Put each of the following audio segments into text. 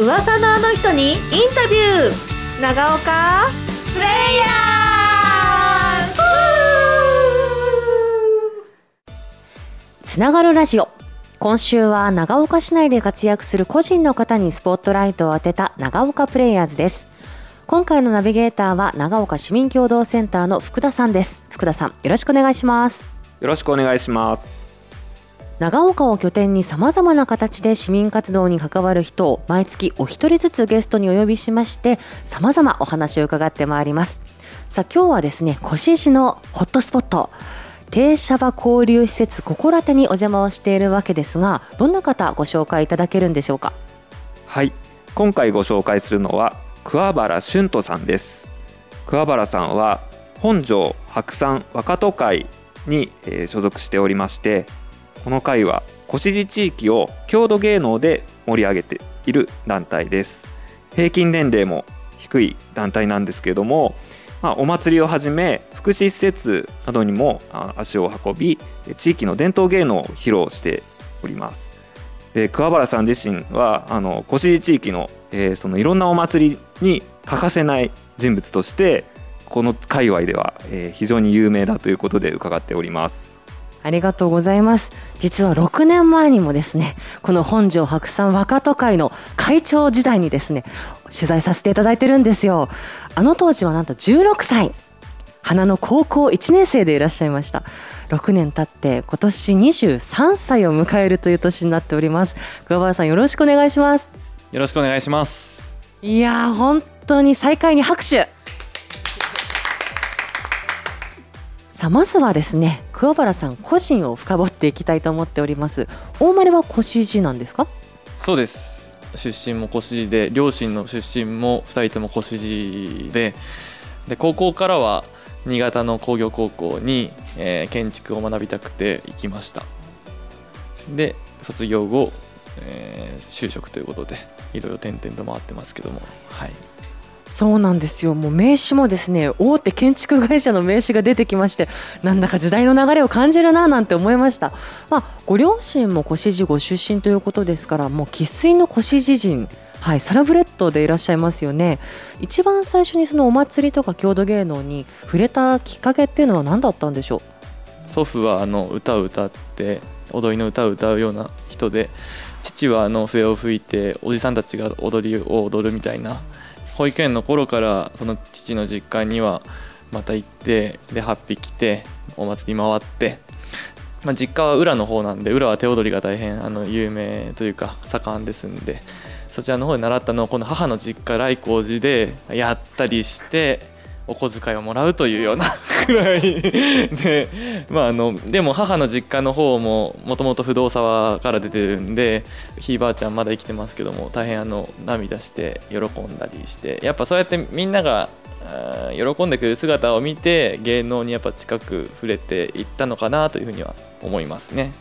噂のあの人にインタビュー。長岡。プレイヤー。つながるラジオ。今週は長岡市内で活躍する個人の方にスポットライトを当てた長岡プレイヤーズです。今回のナビゲーターは長岡市民共同センターの福田さんです。福田さんよろしくお願いします。よろしくお願いします長岡を拠点にさまざまな形で市民活動に関わる人を毎月お一人ずつゲストにお呼びしましてさまざまお話を伺ってまいります。さあ今日はですね越市のホットスポット停車場交流施設ここらてにお邪魔をしているわけですがどんな方ご紹介いただけるんでしょうか？はい。今回ご紹介するのは桑原俊人さんです。桑原さんは本庄白山若都会に所属しておりましてこの会は越路地域を郷土芸能で盛り上げている団体です。平均年齢も低い団体なんですけれども、まあ、お祭りをはじめ福祉施設などにも足を運び地域の伝統芸能を披露しております。で桑原さん自身はあの越路地域の,、えー、そのいろんなお祭りに欠かせない人物としてこの界隈では、えー、非常に有名だということで伺っております。ありがとうございます。実は6年前にもですねこの本庄白山若都会の会長時代にですね取材させていただいてるんですよ。あの当時はなんと16歳。花の高校1年生でいらっしゃいました。6年経って今年23歳を迎えるという年になっております。桑原さんよろしくお願いします。よろしくお願いします。いや本当に再会に拍手さあまずはですね桑原さん個人を深掘っていきたいと思っております。大生まれは越路なんですか？そうです。出身も越路で両親の出身も2人とも越路でで高校からは新潟の工業高校に、えー、建築を学びたくて行きました。で卒業後、えー、就職ということでいろいろ転々と回ってますけどもはい。そうなんですよ。もう名刺もですね大手建築会社の名刺が出てきましてなんだか時代の流れを感じるななんて思いました、まあ、ご両親も越路ご出身ということですからもう生粋の越路人はい、サラブレッドでいらっしゃいますよね。一番最初にそのお祭りとか郷土芸能に触れたきっかけっていうのは何だったんでしょう？祖父はあの歌を歌って踊りの歌を歌うような人で父はあの笛を吹いておじさんたちが踊りを踊るみたいな保育園の頃からその父の実家にはまた行ってで8匹来てお祭り回って、まあ、実家は浦の方なんで浦は手踊りが大変あの有名というか盛んですんでそちらの方で習ったのをこの母の実家来光寺でやったりしてお小遣いをもらうというような くらいで,、まあ、あのでも母の実家の方ももともと不動沢から出てるんでひいばあちゃんまだ生きてますけども大変あの涙して喜んだりしてやっぱそうやってみんなが喜んでくれる姿を見て芸能にやっぱ近く触れていったのかなというふうには思いますね。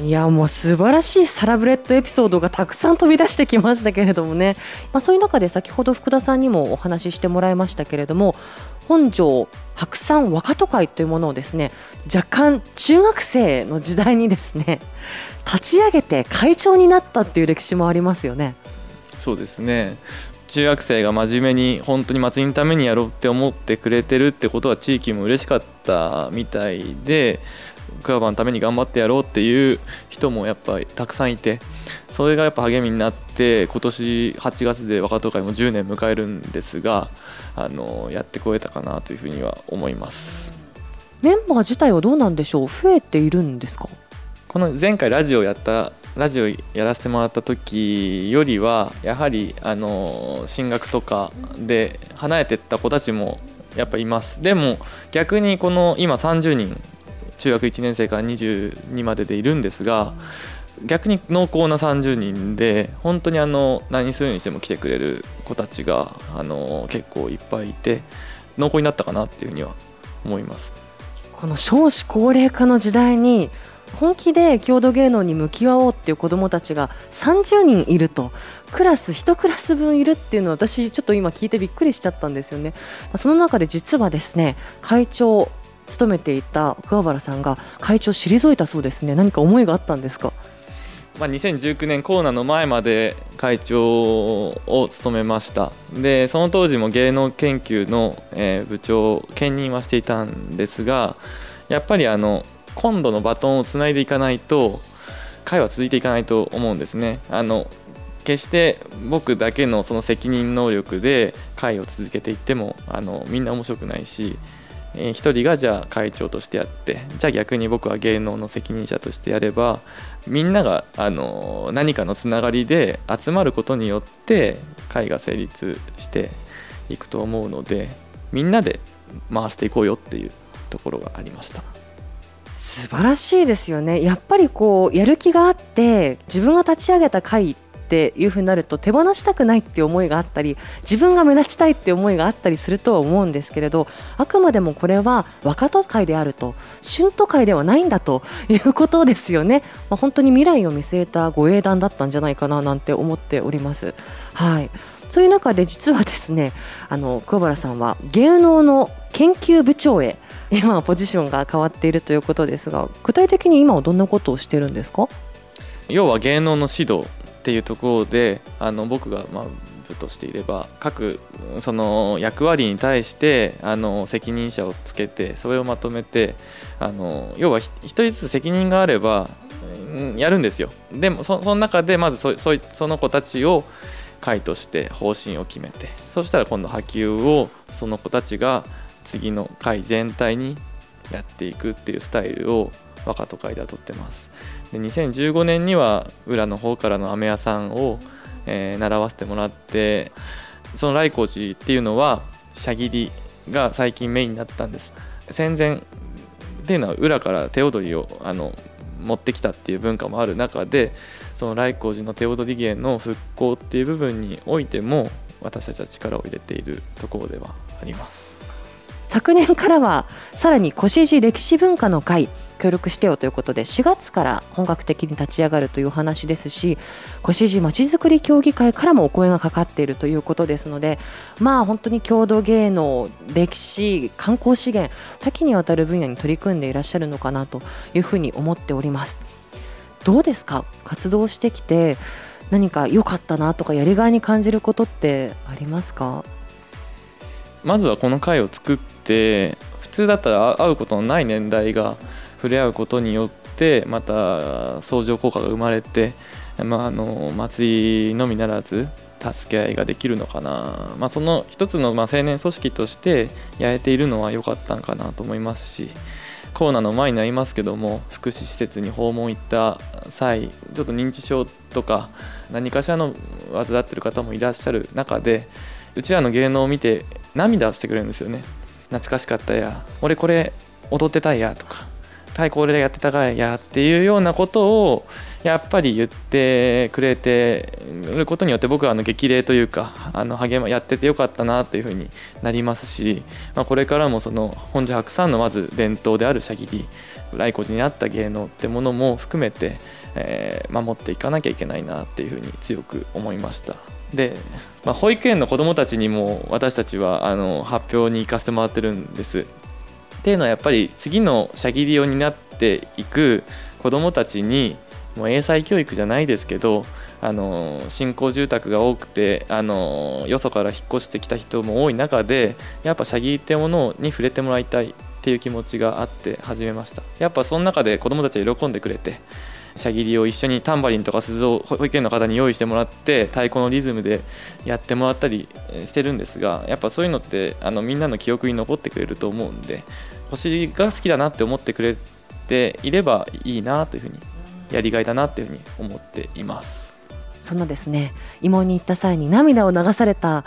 いやもう素晴らしいサラブレッドエピソードがたくさん飛び出してきましたけれどもね、まあ、そういう中で先ほど福田さんにもお話ししてもらいましたけれども本庄白山若都会というものをですね若干中学生の時代にですね立ち上げて会長になったっていう歴史もありますよね。そうですね中学生が真面目に本当に祭りのためにやろうって思ってくれてるってことは地域も嬉しかったみたいでクラブのために頑張ってやろうっていう人もやっぱりたくさんいてそれがやっぱ励みになって今年8月で若党会も10年迎えるんですがあのやってこれたかなというふうには思います。メンバー自体はどうなんでしょう？増えているんですか？この前回ラジオやったラジオやらせてもらった時よりはやはりあの進学とかで離れてった子たちもやっぱいます。でも逆にこの今30人中学1年生から22まででいるんですが逆に濃厚な30人で本当にあの何するにしても来てくれる子たちがあの結構いっぱいいて濃厚になったかなっていうふうには思います。この少子高齢化の時代に本気で郷土芸能に向き合おうっていう子どもたちが30人いるとクラス1クラス分いるっていうのは私ちょっと今聞いてびっくりしちゃったんですよね。その中で実はですね会長を務めていた桑原さんが会長を退いたそうですね。何か思いがあったんですか？まあ、2019年コロナの前まで会長を務めました。でその当時も芸能研究の、えー部長兼任はしていたんですがやっぱりあの今度のバトンをつないでいかないと会は続いていかないと思うんですね。あの決して僕だけのその責任能力で会を続けていってもあのみんな面白くないしえー一人がじゃあ会長としてやってじゃあ逆に僕は芸能の責任者としてやればみんなが、あの何かのつながりで集まることによって会が成立していくと思うのでみんなで回していこうよっていうところがありました。素晴らしいですよねやっぱりこうやる気があって自分が立ち上げた会ってていうふうになると手放したくないっていう思いがあったり自分が目立ちたいっていう思いがあったりするとは思うんですけれどあくまでもこれは若都会であると春都会ではないんだということですよね、まあ、本当に未来を見据えたご英断だったんじゃないかななんて思っております。はい。そういう中で実はですねあの桑原さんは芸能の研究部長へ今はポジションが変わっているということですが具体的に今はどんなことをしてるんですか？要は芸能の指導っていうところであの僕がまあ部としていれば各その役割に対してあの責任者をつけてそれをまとめてあの要は一人ずつ責任があればやるんですよ。でもそその中でまずそそその子たちを会として方針を決めてそしたら今度波及をその子たちが次の会全体にやっていくっていうスタイルを若都会では取ってます。で2015年には裏の方からの飴屋さんを、えー習わせてもらってその来光寺っていうのは射切りが最近メインになったんです。戦前っていうのは裏から手踊りをあの持ってきたっていう文化もある中でその来光寺の手踊り芸の復興っていう部分においても私たちは力を入れているところではあります。昨年からはさらに越路歴史文化の会協力してよということで4月から本格的に立ち上がるというお話ですし越路まちづくり協議会からもお声がかかっているということですのでまあ本当に郷土芸能歴史観光資源多岐にわたる分野に取り組んでいらっしゃるのかなというふうに思っております。どうですか？活動してきて何か良かったなとかやりがいに感じることってありますか？まずはこの会を作って普通だったら会うことのない年代が触れ合うことによってまた相乗効果が生まれて、まあ、あの祭りのみならず助け合いができるのかな、まあ、その一つのま青年組織としてやれているのは良かったんかなと思いますしコロナの前になりますけども福祉施設に訪問行った際ちょっと認知症とか何かしらの患ってる方もいらっしゃる中でうちらの芸能を見て涙をしてくれるんですよね。懐かしかったや俺これ踊ってたいやとか太鼓俺らやってたかいやっていうようなことをやっぱり言ってくれてることによって僕はあの激励というかあの励まやっててよかったなというふうになりますし、まあ、これからもその本所白山のまず伝統である射切り来光寺にあった芸能ってものも含めて、えー守っていかなきゃいけないなっていうふうに強く思いました。で、まあ、保育園の子どもたちにも私たちはあの発表に行かせてもらってるんです。っていうのはやっぱり次の射切りを担っていく子どもたちにもう英才教育じゃないですけどあの新興住宅が多くてあのよそから引っ越してきた人も多い中でやっぱ射切りってものに触れてもらいたいっていう気持ちがあって始めました。やっぱその中で子どもたち喜んでくれて射切りを一緒にタンバリンとか鈴を保育園の方に用意してもらって太鼓のリズムでやってもらったりしてるんですがやっぱそういうのってあのみんなの記憶に残ってくれると思うんで星が好きだなって思ってくれていればいいなというふうにやりがいだなっていうふうに思っています。そのですね芋に行った際に涙を流された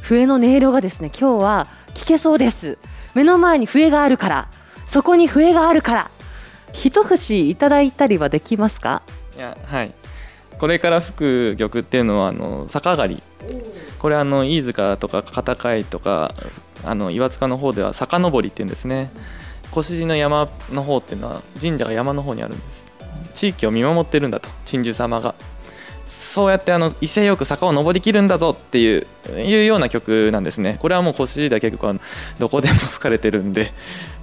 笛の音色がですね今日は聞けそうです目の前に笛があるからそこに笛があるから一節いただいたりはできますか？いやはい。これから吹く曲っていうのはあの逆上がり。これあの飯塚とか片貝とかあの岩塚の方では坂登りっていうんですね。越路の山の方っていうのは神社が山の方にあるんです。地域を見守ってるんだと鎮守様が。そうやってあの威勢よく坂を登りきるんだぞっていういうような曲なんですね。これはもう腰だけ結構どこでも吹かれてるんで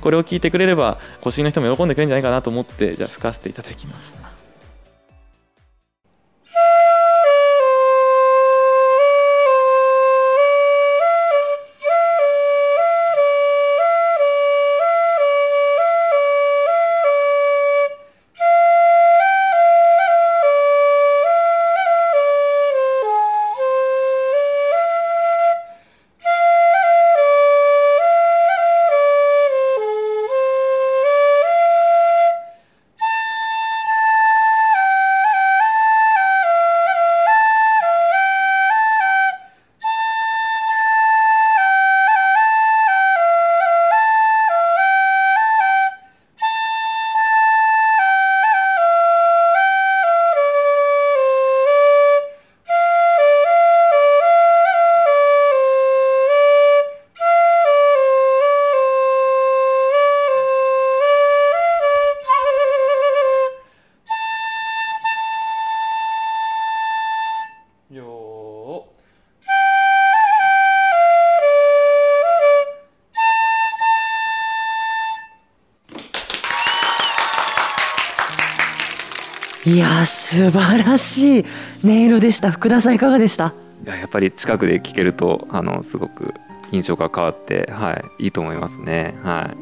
これを聴いてくれれば腰の人も喜んでくれるんじゃないかなと思ってじゃあ吹かせていただきます。いやー素晴らしい音色でした福田さんいかがでした？いややっぱり近くで聴けるとあのすごく印象が変わって、はい、いいと思いますね。は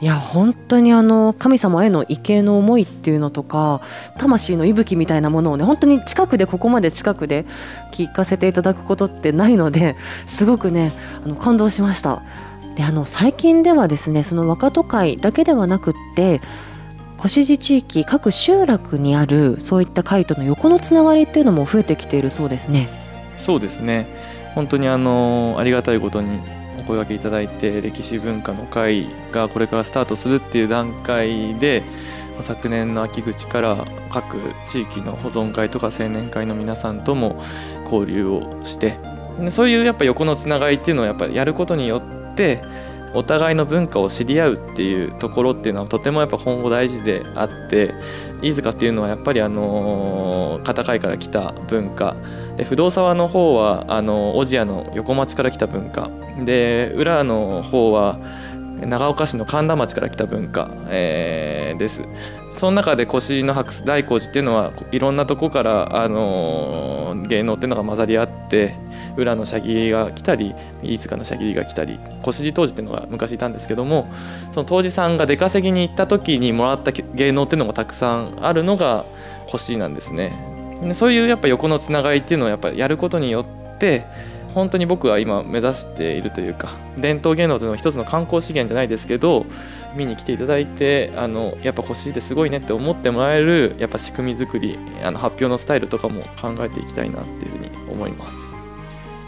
いや本当にあの神様への畏敬の思いっていうのとか魂の息吹みたいなものをね本当に近くでここまで近くで聞かせていただくことってないのですごくねあの感動しました。であの最近ではですねその若都会だけではなくって越路地域各集落にあるそういった会との横のつながりっていうのも増えてきているそうですね。そうですね本当にあのありがたいことにお声掛けいただいて歴史文化の会がこれからスタートするっていう段階で昨年の秋口から各地域の保存会とか青年会の皆さんとも交流をしてそういうやっぱ横のつながりっていうのをやっぱやることによってお互いの文化を知り合うっていうところっていうのはとてもやっぱ今後大事であって飯塚っていうのはやっぱりあの片貝から来た文化。で不動沢の方はあの小千谷の横町から来た文化。で浦の方は長岡市の神田町から来た文化、えーです。その中で越の白大光寺っていうのはいろんなとこから、あの芸能っていうのが混ざり合って裏のシャギリが来たり飯塚のシャギリが来たり越路当時っていうのが昔いたんですけどもその当時さんが出稼ぎに行った時にもらった芸能っていうのがたくさんあるのが星なんですね。そういうやっぱ横のつながりっていうのをやっぱやることによって本当に僕は今目指しているというか伝統芸能というのは一つの観光資源じゃないですけど見に来ていただいてあのやっぱ腰ってすごいねって思ってもらえるやっぱ仕組み作りあの発表のスタイルとかも考えていきたいなっていうふうに思います。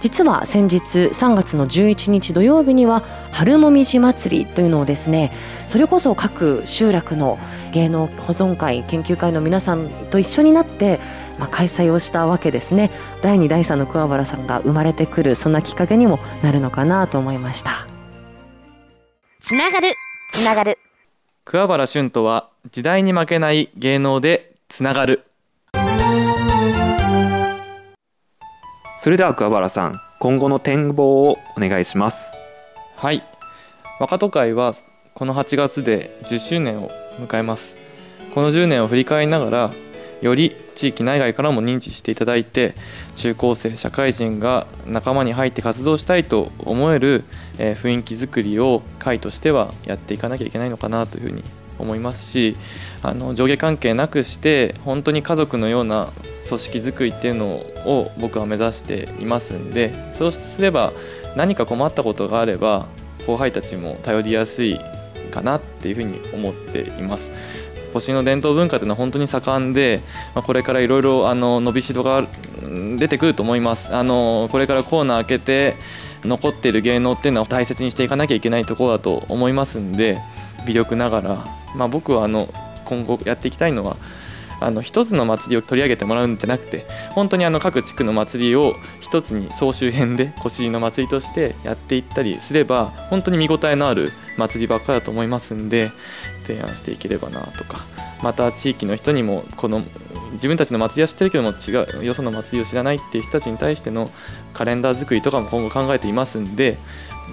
実は先日3月の11日土曜日には春もみじ祭りというのをですねそれこそ各集落の芸能保存会研究会の皆さんと一緒になって、まあ、開催をしたわけですね。第2第3の桑原さんが生まれてくるそんなきっかけにもなるのかなと思いました。つながるつながる。桑原俊とは時代に負けない芸能でつながる。それでは桑原さん今後の展望をお願いします。はい。若都会はこの8月で10周年を迎えます。この10年を振り返りながらより地域内外からも認知していただいて中高生社会人が仲間に入って活動したいと思える、え雰囲気づくりを会としてはやっていかなきゃいけないのかなというふうに思いますしあの上下関係なくして本当に家族のような組織づくりっていうのを僕は目指していますんでそうすれば何か困ったことがあれば後輩たちも頼りやすいかなっていうふうに思っています。星の伝統文化というのは本当に盛んで、まあ、これからいろいろ伸びしろが出てくると思います。あのこれからコーナー開けて残っている芸能っていうのは大切にしていかなきゃいけないところだと思いますんで微力ながら、まあ、僕はあの今後やっていきたいのはあの一つの祭りを取り上げてもらうんじゃなくて本当にあの各地区の祭りを一つに総集編で腰の祭りとしてやっていったりすれば本当に見応えのある祭りばっかりだと思いますんで提案していければなとかまた地域の人にもこの自分たちの祭りは知ってるけども違うよその祭りを知らないっていう人たちに対してのカレンダー作りとかも今後考えていますんで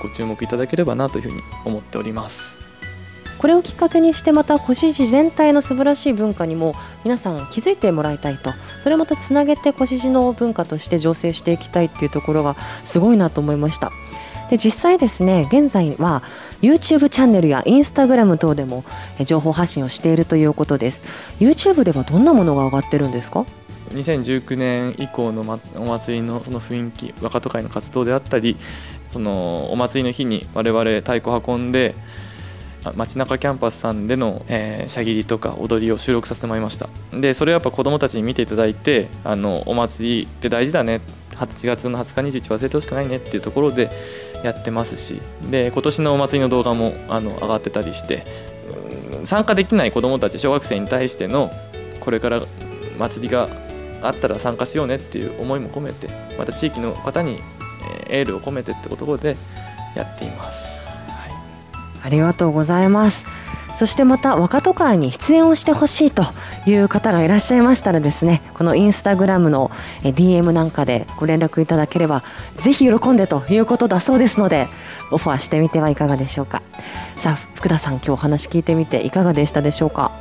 ご注目いただければなというふうに思っております。これをきっかけにしてまた越路全体の素晴らしい文化にも皆さん気づいてもらいたいとそれをまたつなげて越路の文化として醸成していきたいっていうところがすごいなと思いました。で実際ですね現在は YouTube チャンネルや Instagram 等でも情報発信をしているということです。YouTube ではどんなものが上がってるんですか？2019年以降の、ま、お祭りのその雰囲気若都会の活動であったりそのお祭りの日に我々太鼓運んで街中キャンパスさんでの、えー、射切りとか踊りを収録させてもらいました。でそれをやっぱ子どもたちに見ていただいてあのお祭りって大事だね。8月の20日21日忘れてほしくないねっていうところでやってますし。で今年のお祭りの動画もあの上がってたりして参加できない子どもたち小学生に対してのこれから祭りがあったら参加しようねっていう思いも込めてまた地域の方にエールを込めてってことでやっています、ありがとうございます。そしてまた若都会に出演をしてほしいという方がいらっしゃいましたらですねこのインスタグラムの DM なんかでご連絡いただければぜひ喜んでということだそうですのでオファーしてみてはいかがでしょうか。さあ福田さん今日お話聞いてみていかがでしたでしょうか？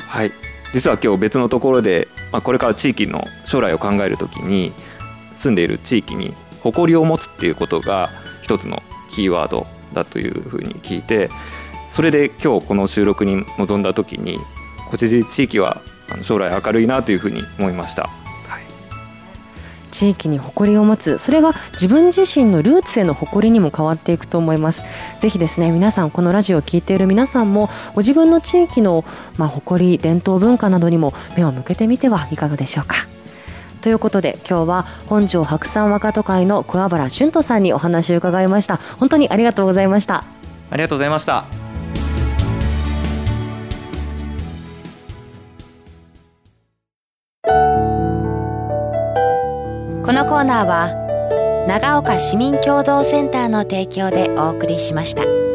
はい。実は今日別のところで、まあ、これから地域の将来を考えるときに住んでいる地域に誇りを持つっていうことが一つのキーワードだというふうに聞いてそれで今日この収録に臨んだ時に越路地域は将来明るいなというふうに思いました。地域に誇りを持つそれが自分自身のルーツへの誇りにも変わっていくと思います。ぜひですね皆さんこのラジオを聴いている皆さんもご自分の地域の、まあ、誇り伝統文化などにも目を向けてみてはいかがでしょうか。ということで今日は本庄白山若都会の桑原俊斗さんにお話を伺いました。本当にありがとうございました。ありがとうございました。このコーナーは長岡市民共同センターの提供でお送りしました。